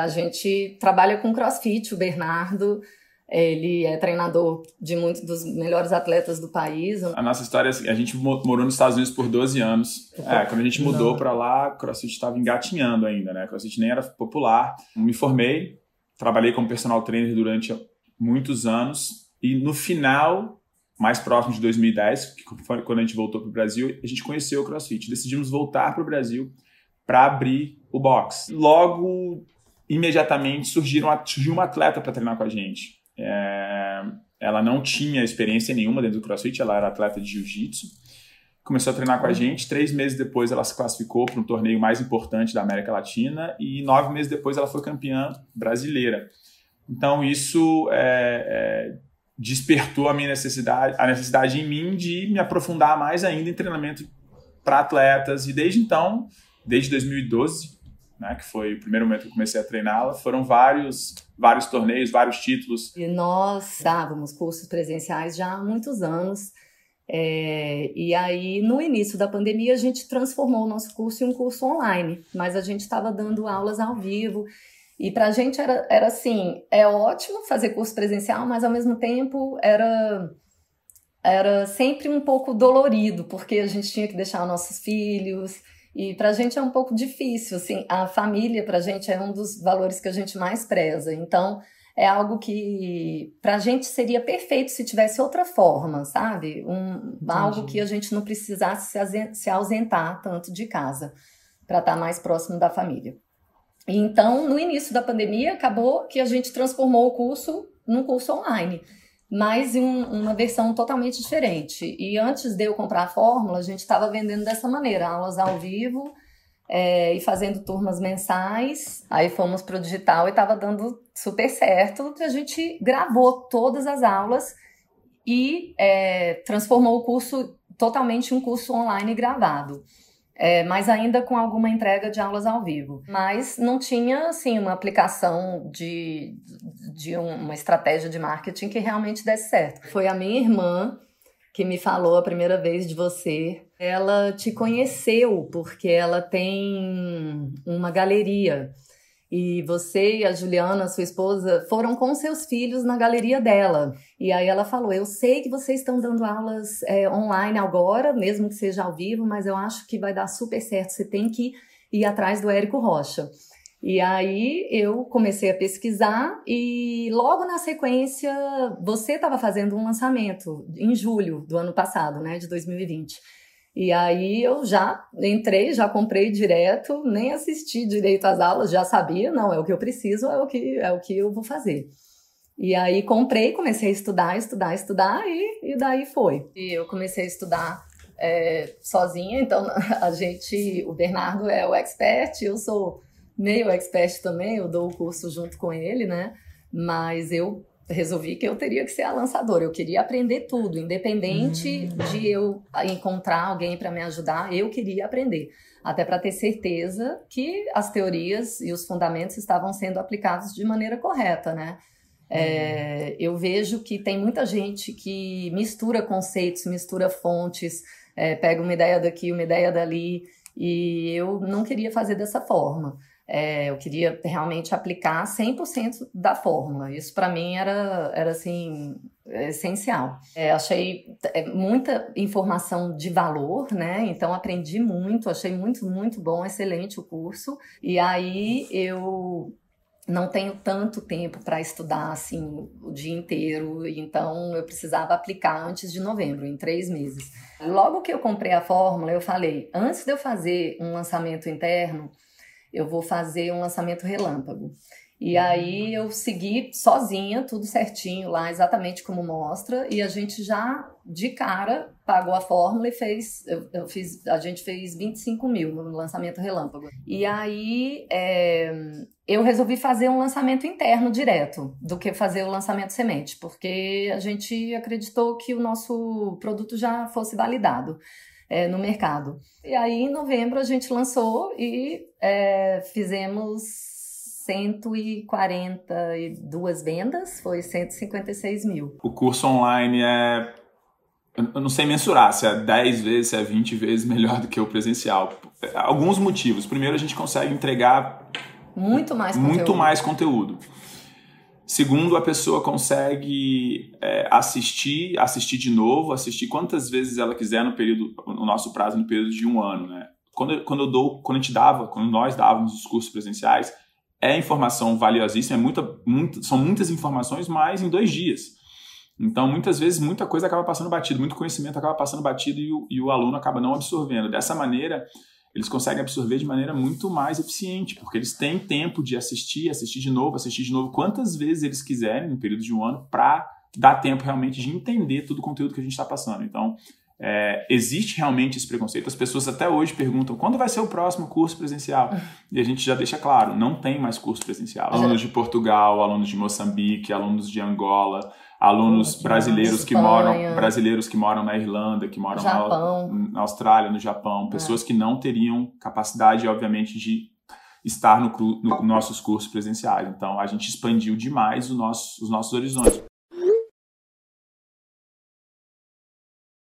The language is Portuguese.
A gente trabalha com crossfit, o Bernardo. Ele é treinador de muitos dos melhores atletas do país. A nossa história é assim, a gente morou nos Estados Unidos por 12 anos. É, quando a gente mudou para lá, CrossFit estava engatinhando ainda, né? CrossFit nem era popular. Me formei, trabalhei como personal trainer durante muitos anos e no final, mais próximo de 2010, que foi quando a gente voltou para o Brasil, a gente conheceu o CrossFit. Decidimos voltar para o Brasil para abrir o box. Logo, imediatamente surgiu uma atleta para treinar com a gente. É, ela não tinha experiência nenhuma dentro do CrossFit, ela era atleta de jiu-jitsu. Começou a treinar com a gente. Três meses depois, ela se classificou para um torneio mais importante da América Latina. E nove meses depois, ela foi campeã brasileira. Então, isso é, é, despertou a minha necessidade, a necessidade em mim de me aprofundar mais ainda em treinamento para atletas. E desde então, desde 2012, né, que foi o primeiro momento que eu comecei a treiná-la, foram vários vários torneios, vários títulos. E nós dávamos cursos presenciais já há muitos anos. É, e aí, no início da pandemia, a gente transformou o nosso curso em um curso online, mas a gente estava dando aulas ao vivo. E para a gente era, era assim: é ótimo fazer curso presencial, mas ao mesmo tempo era, era sempre um pouco dolorido, porque a gente tinha que deixar nossos filhos e para a gente é um pouco difícil, assim, a família para a gente é um dos valores que a gente mais preza. Então, é algo que para a gente seria perfeito se tivesse outra forma, sabe? Um, algo que a gente não precisasse se ausentar tanto de casa para estar tá mais próximo da família. Então, no início da pandemia, acabou que a gente transformou o curso num curso online mas em um, uma versão totalmente diferente. E antes de eu comprar a fórmula, a gente estava vendendo dessa maneira, aulas ao vivo é, e fazendo turmas mensais. Aí fomos para o digital e estava dando super certo. A gente gravou todas as aulas e é, transformou o curso totalmente em um curso online gravado é, mas ainda com alguma entrega de aulas ao vivo. Mas não tinha, assim, uma aplicação de, de uma estratégia de marketing que realmente desse certo. Foi a minha irmã que me falou a primeira vez de você. Ela te conheceu porque ela tem uma galeria e você e a Juliana, sua esposa, foram com seus filhos na galeria dela. E aí ela falou: Eu sei que vocês estão dando aulas é, online agora, mesmo que seja ao vivo, mas eu acho que vai dar super certo. Você tem que ir atrás do Érico Rocha. E aí eu comecei a pesquisar e logo na sequência você estava fazendo um lançamento em julho do ano passado, né, de 2020. E aí eu já entrei, já comprei direto, nem assisti direito às aulas, já sabia, não, é o que eu preciso, é o que, é o que eu vou fazer. E aí comprei, comecei a estudar, estudar, estudar e, e daí foi. E eu comecei a estudar é, sozinha, então a gente, o Bernardo é o expert, eu sou meio expert também, eu dou o curso junto com ele, né? Mas eu resolvi que eu teria que ser a lançadora. Eu queria aprender tudo, independente uhum. de eu encontrar alguém para me ajudar, eu queria aprender. Até para ter certeza que as teorias e os fundamentos estavam sendo aplicados de maneira correta, né? É, eu vejo que tem muita gente que mistura conceitos, mistura fontes, é, pega uma ideia daqui, uma ideia dali, e eu não queria fazer dessa forma. É, eu queria realmente aplicar 100% da fórmula. Isso para mim era, era assim essencial. É, achei é, muita informação de valor, né? Então aprendi muito, achei muito muito bom, excelente o curso. E aí eu não tenho tanto tempo para estudar assim o dia inteiro, então eu precisava aplicar antes de novembro, em três meses. Logo que eu comprei a fórmula, eu falei, antes de eu fazer um lançamento interno, eu vou fazer um lançamento relâmpago. E uhum. aí eu segui sozinha, tudo certinho lá, exatamente como mostra, e a gente já de cara pagou a fórmula e fez, eu, eu fiz, a gente fez 25 mil no lançamento relâmpago. E aí é, eu resolvi fazer um lançamento interno direto do que fazer o lançamento semente, porque a gente acreditou que o nosso produto já fosse validado é, no mercado. E aí, em novembro, a gente lançou e é, fizemos 142 vendas, foi 156 mil. O curso online é. Eu não sei mensurar se é 10 vezes, se é 20 vezes melhor do que o presencial. Alguns motivos. Primeiro, a gente consegue entregar Muito mais conteúdo. Muito mais conteúdo. Segundo, a pessoa consegue é, assistir, assistir de novo, assistir quantas vezes ela quiser no período, no nosso prazo, no período de um ano, né? Quando, quando eu dou, quando a gente dava, quando nós dávamos os cursos presenciais, é informação valiosíssima, é muita, são muitas informações, mas em dois dias. Então, muitas vezes, muita coisa acaba passando batido, muito conhecimento acaba passando batido e o, e o aluno acaba não absorvendo. Dessa maneira, eles conseguem absorver de maneira muito mais eficiente, porque eles têm tempo de assistir, assistir de novo, assistir de novo, quantas vezes eles quiserem no período de um ano, para dar tempo realmente de entender todo o conteúdo que a gente está passando. Então, é, existe realmente esse preconceito. As pessoas até hoje perguntam quando vai ser o próximo curso presencial. E a gente já deixa claro, não tem mais curso presencial. Alunos de Portugal, alunos de Moçambique, alunos de Angola, alunos brasileiros que moram brasileiros que moram na Irlanda, que moram na, na, Austrália, no Japão, é. pessoas é. que não teriam capacidade, obviamente, de estar no, no nossos cursos presenciais. Então, a gente expandiu demais nosso, os nossos horizontes.